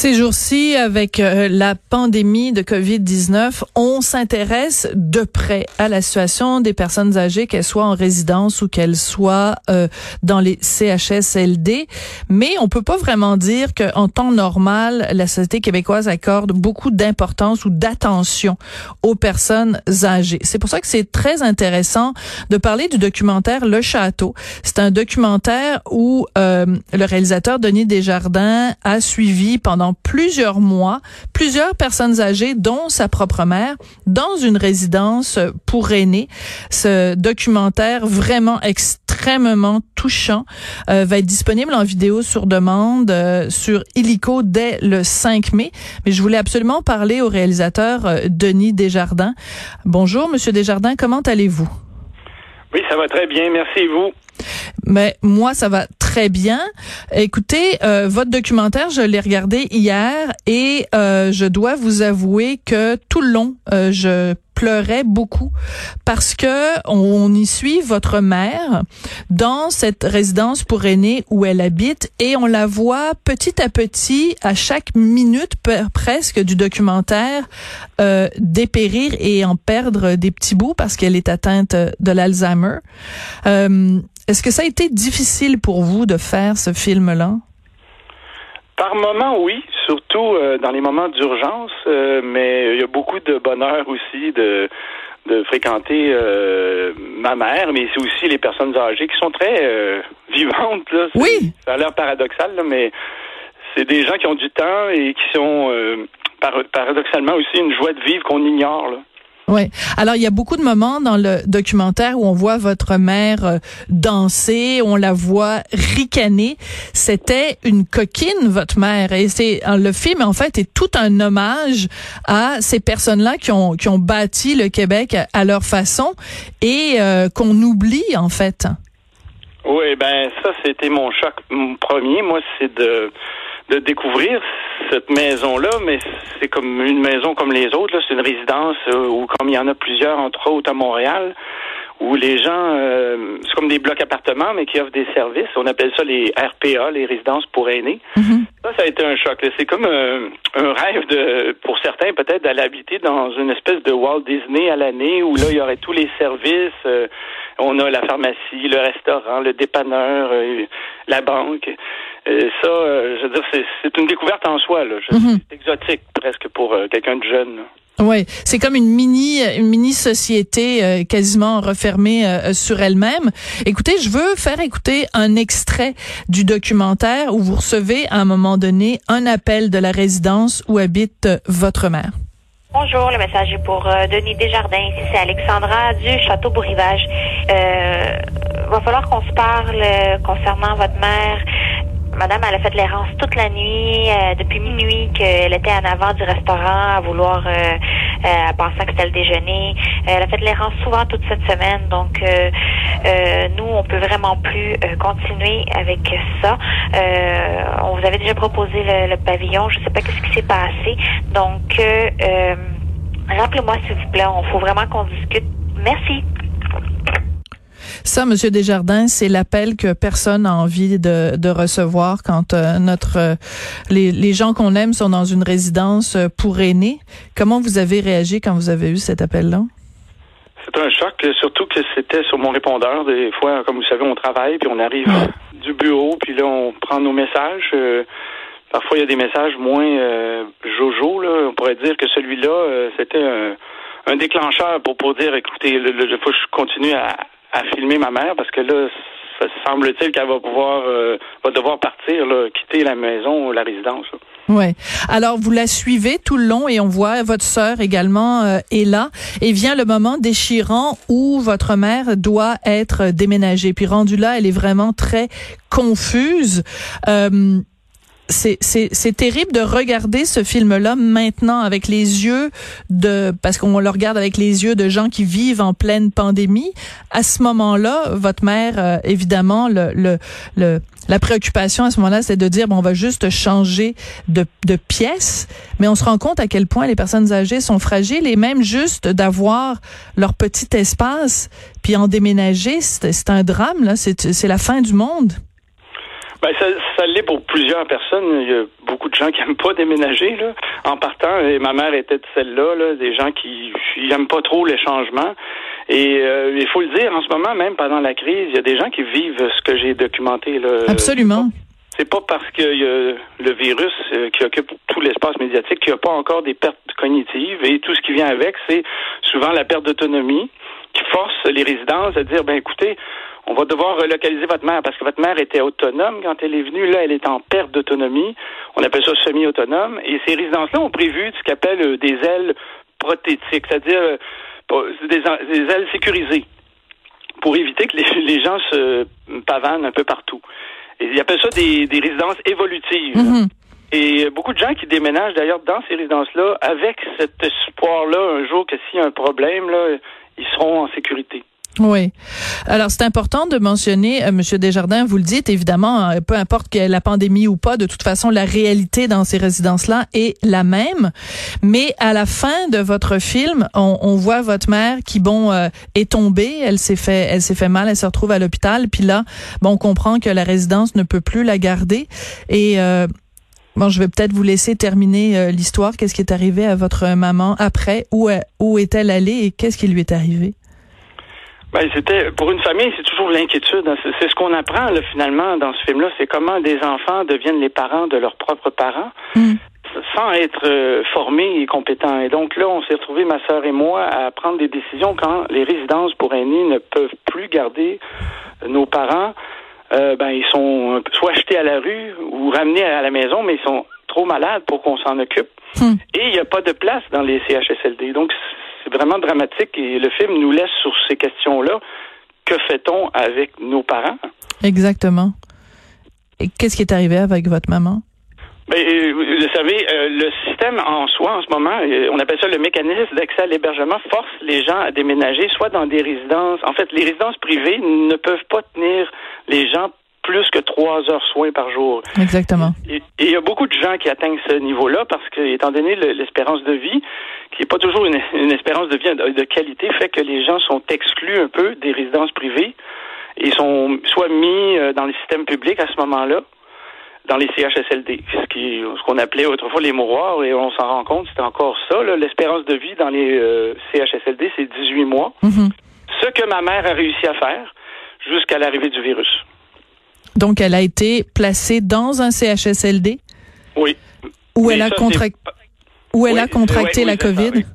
Ces jours-ci, avec euh, la pandémie de COVID-19, on s'intéresse de près à la situation des personnes âgées, qu'elles soient en résidence ou qu'elles soient euh, dans les CHSLD. Mais on peut pas vraiment dire qu'en temps normal, la société québécoise accorde beaucoup d'importance ou d'attention aux personnes âgées. C'est pour ça que c'est très intéressant de parler du documentaire Le Château. C'est un documentaire où euh, le réalisateur Denis Desjardins a suivi pendant plusieurs mois plusieurs personnes âgées, dont sa propre mère, dans une résidence pour aînés. Ce documentaire vraiment extrêmement touchant euh, va être disponible en vidéo sur demande euh, sur Illico dès le 5 mai. Mais je voulais absolument parler au réalisateur euh, Denis Desjardins. Bonjour, Monsieur Desjardins, comment allez-vous? Oui, ça va très bien, merci vous? Mais moi, ça va très bien. Écoutez, euh, votre documentaire, je l'ai regardé hier et euh, je dois vous avouer que tout le long, euh, je pleurais beaucoup parce que on y suit votre mère dans cette résidence pour aînés où elle habite et on la voit petit à petit à chaque minute presque du documentaire euh, dépérir et en perdre des petits bouts parce qu'elle est atteinte de l'Alzheimer. Euh, est-ce que ça a été difficile pour vous de faire ce film-là? Par moment, oui, surtout euh, dans les moments d'urgence, euh, mais il y a beaucoup de bonheur aussi de de fréquenter euh, ma mère, mais c'est aussi les personnes âgées qui sont très vivantes. Là. Oui. Ça a l'air paradoxal, là, mais c'est des gens qui ont du temps et qui sont paradoxalement aussi une joie de vivre qu'on ignore. Là. Oui. Alors, il y a beaucoup de moments dans le documentaire où on voit votre mère euh, danser, on la voit ricaner. C'était une coquine, votre mère. Et c'est euh, le film, en fait, est tout un hommage à ces personnes-là qui ont, qui ont bâti le Québec à leur façon et euh, qu'on oublie, en fait. Oui, ben ça, c'était mon choc premier. Moi, c'est de de découvrir cette maison-là, mais c'est comme une maison comme les autres. C'est une résidence euh, où, comme il y en a plusieurs, entre autres à Montréal, où les gens, euh, c'est comme des blocs appartements, mais qui offrent des services. On appelle ça les RPA, les résidences pour aînés. Mm-hmm. Ça, ça a été un choc. C'est comme un, rêve de, pour certains peut-être, d'aller habiter dans une espèce de Walt Disney à l'année, où là, il y aurait tous les services. Euh, on a la pharmacie, le restaurant, le dépanneur, la banque. Et ça, euh, je veux dire, c'est une découverte en soi. Là. Mhm. C'est exotique presque pour euh, quelqu'un de jeune. Oui, c'est comme une mini une mini société euh, quasiment refermée sur elle-même. Écoutez, je veux faire écouter un extrait du documentaire où vous recevez à un moment donné un appel de la résidence où habite votre mère. Bonjour, le message est pour Denis Desjardins. Ici, c'est Alexandra du Château Bourrivage. Euh, va falloir qu'on se parle concernant votre mère. Madame, elle a fait l'errance toute la nuit, euh, depuis minuit, qu'elle était en avant du restaurant à vouloir, euh, euh, pensant que c'était le déjeuner. Elle a fait l'errance souvent toute cette semaine, donc nous, on peut vraiment plus continuer avec ça. on vous avait déjà proposé le, pavillon, je sais pas qu'est-ce qui s'est passé, donc rappelez-moi s'il vous plaît, on faut vraiment qu'on discute. Merci. Ça, Monsieur Desjardins, c'est l'appel que personne n'a envie de, de, recevoir quand euh, notre euh, les, les, gens qu'on aime sont dans une résidence euh, pour aînés. Comment vous avez réagi quand vous avez eu cet appel-là? C'est un choc, surtout que c'était sur mon répondeur. Des fois, comme vous savez, on travaille, puis on arrive du bureau, puis là, on prend nos messages. parfois, il y a des messages moins jojo. Là. On pourrait dire que celui-là, c'était un, un, déclencheur pour, pour dire, écoutez, il faut que je continue à, à filmer ma mère parce que là, ça semble-t-il qu'elle va pouvoir euh, va devoir partir, là, quitter la maison ou la résidence. Ouais. Alors vous la suivez tout le long et on voit votre sœur également euh, est là et vient le moment déchirant où votre mère doit être déménagée. Puis rendue là, elle est vraiment très confuse. Euh, c'est terrible de regarder ce film-là maintenant avec les yeux de parce qu'on le regarde avec les yeux de gens qui vivent en pleine pandémie. À ce moment-là, votre mère, euh, évidemment, le, le, le, la préoccupation à ce moment-là, c'est de dire bon, on va juste changer de, de pièce, mais on se rend compte à quel point les personnes âgées sont fragiles et même juste d'avoir leur petit espace puis en déménager, c'est un drame là, c'est la fin du monde. Ben, ça, ça l'est pour plusieurs personnes. Il y a beaucoup de gens qui n'aiment pas déménager. Là. En partant, et ma mère était de celle-là, là, des gens qui n'aiment pas trop les changements. Et euh, il faut le dire, en ce moment, même pendant la crise, il y a des gens qui vivent ce que j'ai documenté. Là. Absolument. C'est pas parce qu'il y a le virus euh, qui occupe tout l'espace médiatique qu'il n'y a pas encore des pertes cognitives et tout ce qui vient avec, c'est souvent la perte d'autonomie qui force les résidences à dire ben écoutez, on va devoir relocaliser votre mère parce que votre mère était autonome quand elle est venue. Là, elle est en perte d'autonomie. On appelle ça semi-autonome. Et ces résidences-là ont prévu ce qu'appelle euh, des ailes prothétiques, c'est-à-dire euh, des, des, ailes sécurisées pour éviter que les, les, gens se pavanent un peu partout. Et ils appellent ça des, des résidences évolutives. Mm-hmm. Et beaucoup de gens qui déménagent d'ailleurs dans ces résidences-là avec cet espoir-là un jour que s'il y a un problème, là, ils seront en sécurité. Oui. Alors c'est important de mentionner, euh, Monsieur Desjardins, vous le dites évidemment, euh, peu importe que la pandémie ou pas, de toute façon la réalité dans ces résidences-là est la même. Mais à la fin de votre film, on, on voit votre mère qui bon euh, est tombée, elle s'est fait, elle s'est fait mal, elle se retrouve à l'hôpital, puis là, bon, on comprend que la résidence ne peut plus la garder et euh, Bon, je vais peut-être vous laisser terminer l'histoire. Qu'est-ce qui est arrivé à votre maman après? Où, où est-elle allée et qu'est-ce qui lui est arrivé? Ben, c'était pour une famille, c'est toujours l'inquiétude. Hein. C'est ce qu'on apprend là, finalement dans ce film-là, c'est comment des enfants deviennent les parents de leurs propres parents. Mm. sans être euh, formés et compétents. Et donc là, on s'est retrouvés, ma sœur et moi, à prendre des décisions quand les résidences pour aînés ne peuvent plus garder nos parents euh, ben ils sont soit achetés à la rue ou ramenés à la maison, mais ils sont trop malades pour qu'on s'en occupe. Hmm. Et il n'y a pas de place dans les CHSLD. Donc c'est vraiment dramatique et le film nous laisse sur ces questions-là. Que fait-on avec nos parents? Exactement. Et qu'est-ce qui est arrivé avec votre maman? Ben, euh, vous savez, euh, le système en soi, en ce moment, euh, on appelle ça le mécanisme d'accès à l'hébergement, force les gens à déménager, soit dans des résidences. En fait, les résidences privées ne peuvent pas tenir les gens plus que trois heures soins par jour. Exactement. Et il y a beaucoup de gens qui atteignent ce niveau-là parce que, étant donné l'espérance de vie, qui n'est pas toujours une, une, espérance de vie de qualité, fait que les gens sont exclus un peu des résidences privées et sont soit mis dans le système public à ce moment-là, dans les CHSLD, ce qui ce qu'on appelait autrefois les mouroirs, et on s'en rend compte, c'est encore ça. L'espérance de vie dans les euh, CHSLD, c'est 18 mois. Mm -hmm. Ce que ma mère a réussi à faire jusqu'à l'arrivée du virus. Donc, elle a été placée dans un CHSLD? Oui. Où elle a, contract... où elle oui, a contracté oui, oui, la COVID? Ça,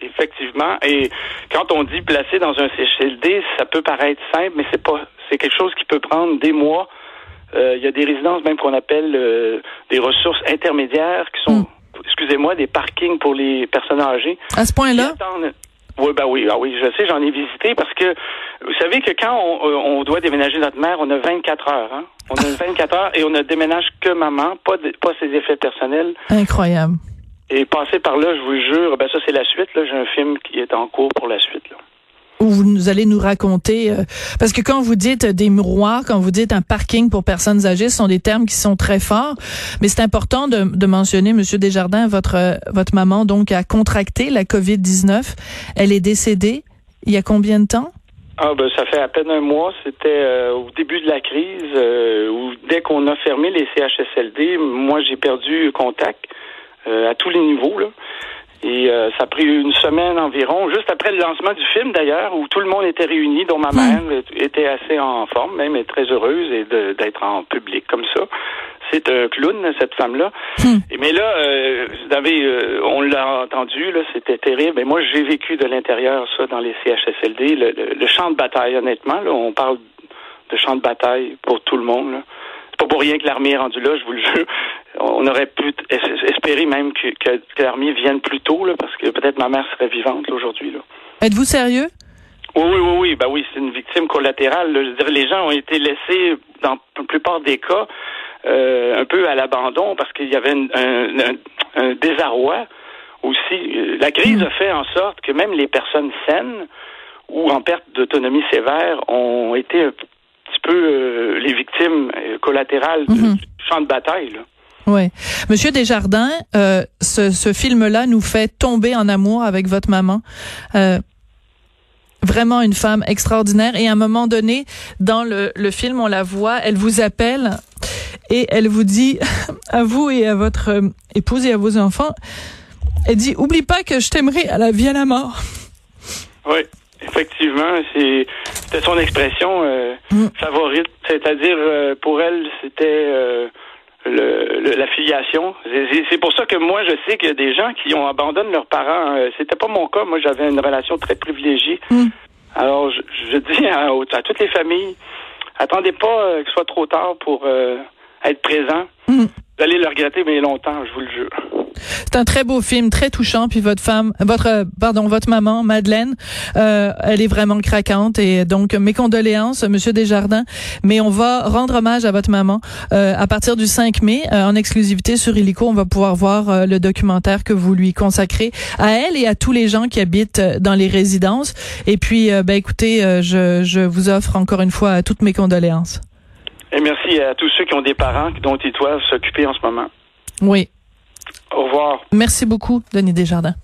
Effectivement. Et quand on dit placée dans un CHSLD, ça peut paraître simple, mais c'est pas, c'est quelque chose qui peut prendre des mois il euh, y a des résidences même qu'on appelle euh, des ressources intermédiaires qui sont, mm. excusez-moi, des parkings pour les personnes âgées. À ce point-là? Oui, ben oui, ah oui, je sais, j'en ai visité parce que vous savez que quand on, euh, on, doit déménager notre mère, on a 24 heures. Hein? On a 24 heures et on ne déménage que maman, pas, de, pas ses effets personnels. Incroyable. Et passer par là, je vous jure, ben ça c'est la suite. Là, j'ai un film qui est en cours pour la suite. Là où vous allez nous raconter euh, parce que quand vous dites des miroirs, quand vous dites un parking pour personnes âgées, ce sont des termes qui sont très forts, mais c'est important de, mentionner monsieur Desjardins votre votre maman donc a contracté la Covid-19, elle est décédée il y a combien de temps? Ah ben ça fait à peine un mois, c'était euh, au début de la crise euh, où dès qu'on a fermé les CHSLD, moi j'ai perdu contact euh, à tous les niveaux là. Et euh, ça a pris une semaine environ, juste après le lancement du film d'ailleurs, où tout le monde était réuni, dont ma mère était assez en forme, même et très heureuse et d'être en public comme ça. C'est un clown cette femme-là. Hmm. Mais là, euh, vous avez, euh, on l'a entendu, là, c'était terrible. Et moi, j'ai vécu de l'intérieur ça dans les CHSLD, le, le, le, champ de bataille. Honnêtement, là, on parle de champ de bataille pour tout le monde. Là pas pour rien que l'armée est rendue là, je vous le jure. On aurait pu espérer même que, que, que l'armée vienne plus tôt, là, parce que peut-être ma mère serait vivante aujourd'hui. Êtes-vous sérieux? Oui, oui, oui, oui. Ben oui, c'est une victime collatérale. Là. Je veux dire, les gens ont été laissés, dans la plupart des cas, euh, un peu à l'abandon parce qu'il y avait un, un, un, désarroi aussi. La crise a fait en sorte que même les personnes saines ou en perte d'autonomie sévère ont été un petit peu euh, les victimes euh, collatérales mm -hmm. du champ de bataille. Là. Oui. Monsieur Desjardins, euh, ce, ce film-là nous fait tomber en amour avec votre maman. Euh, vraiment une femme extraordinaire. Et à un moment donné, dans le, le film, on la voit, elle vous appelle Et elle vous dit, à vous et à votre épouse et à vos enfants, elle dit, oublie pas que je t'aimerai à la vie à la mort. Oui, effectivement, c'est c'était son expression euh, Mm. favorite. C'est-à-dire, euh, pour elle, c'était euh, le, le- la filiation. C'est- pour ça que moi, je sais qu'il y a des gens qui ont abandonné leurs parents. C'était pas mon cas. Moi, j'avais une relation très privilégiée. Mm. Alors, je, je dis à, à toutes les familles, attendez pas que ce soit trop tard pour être présent. Mm. Vous allez le regretter mais longtemps, je vous le jure. C'est un très beau film, très touchant. Puis votre femme, votre euh, pardon, votre maman Madeleine, euh, elle est vraiment craquante et donc mes condoléances, Monsieur Desjardins. Mais on va rendre hommage à votre maman euh, à partir du 5 mai euh, en exclusivité sur Illico. On va pouvoir voir euh, le documentaire que vous lui consacrez à elle et à tous les gens qui habitent euh, dans les résidences. Et puis, ben écoutez, je, je vous offre encore une fois toutes mes condoléances. Et merci à tous ceux qui ont des parents dont ils doivent s'occuper en ce moment. Oui, Au revoir. merci beaucoup, Denis Desjardins.